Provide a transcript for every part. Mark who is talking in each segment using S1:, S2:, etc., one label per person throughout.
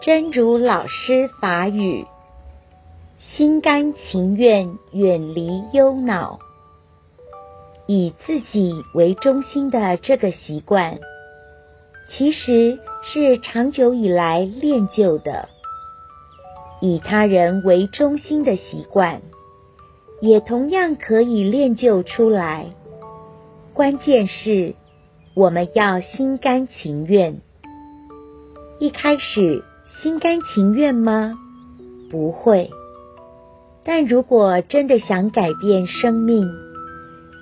S1: 真如老师法语，心甘情愿远离忧恼，以自己为中心的这个习惯，其实是长久以来练就的；以他人为中心的习惯，也同样可以练就出来。关键是，我们要心甘情愿。一开始，心甘情愿吗？不会。但如果真的想改变生命，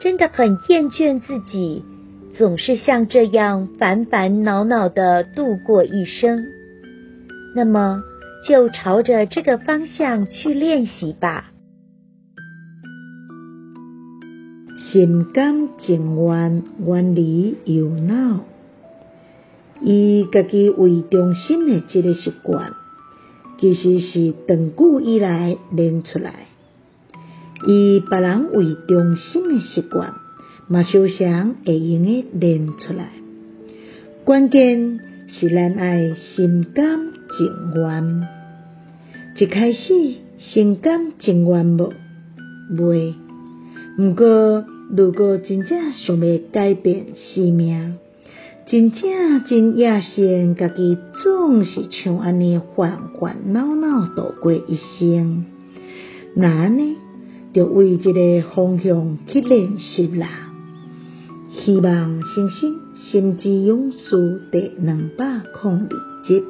S1: 真的很厌倦自己，总是像这样烦烦恼恼的度过一生，那么就朝着这个方向去练习吧。
S2: 心甘情愿远离忧恼。以家己为中心的这个习惯，其实是长久以来练出来。以别人为中心的习惯，嘛常常会用的练出来。关键是咱爱心甘情愿。一开始心甘情愿无？袂。不过，如果真正想要改变生命，真正真野心，家己总是像安尼烦烦恼恼度过一生，那安尼就为即个方向去练习啦。希望星星心之勇士第两百零二集。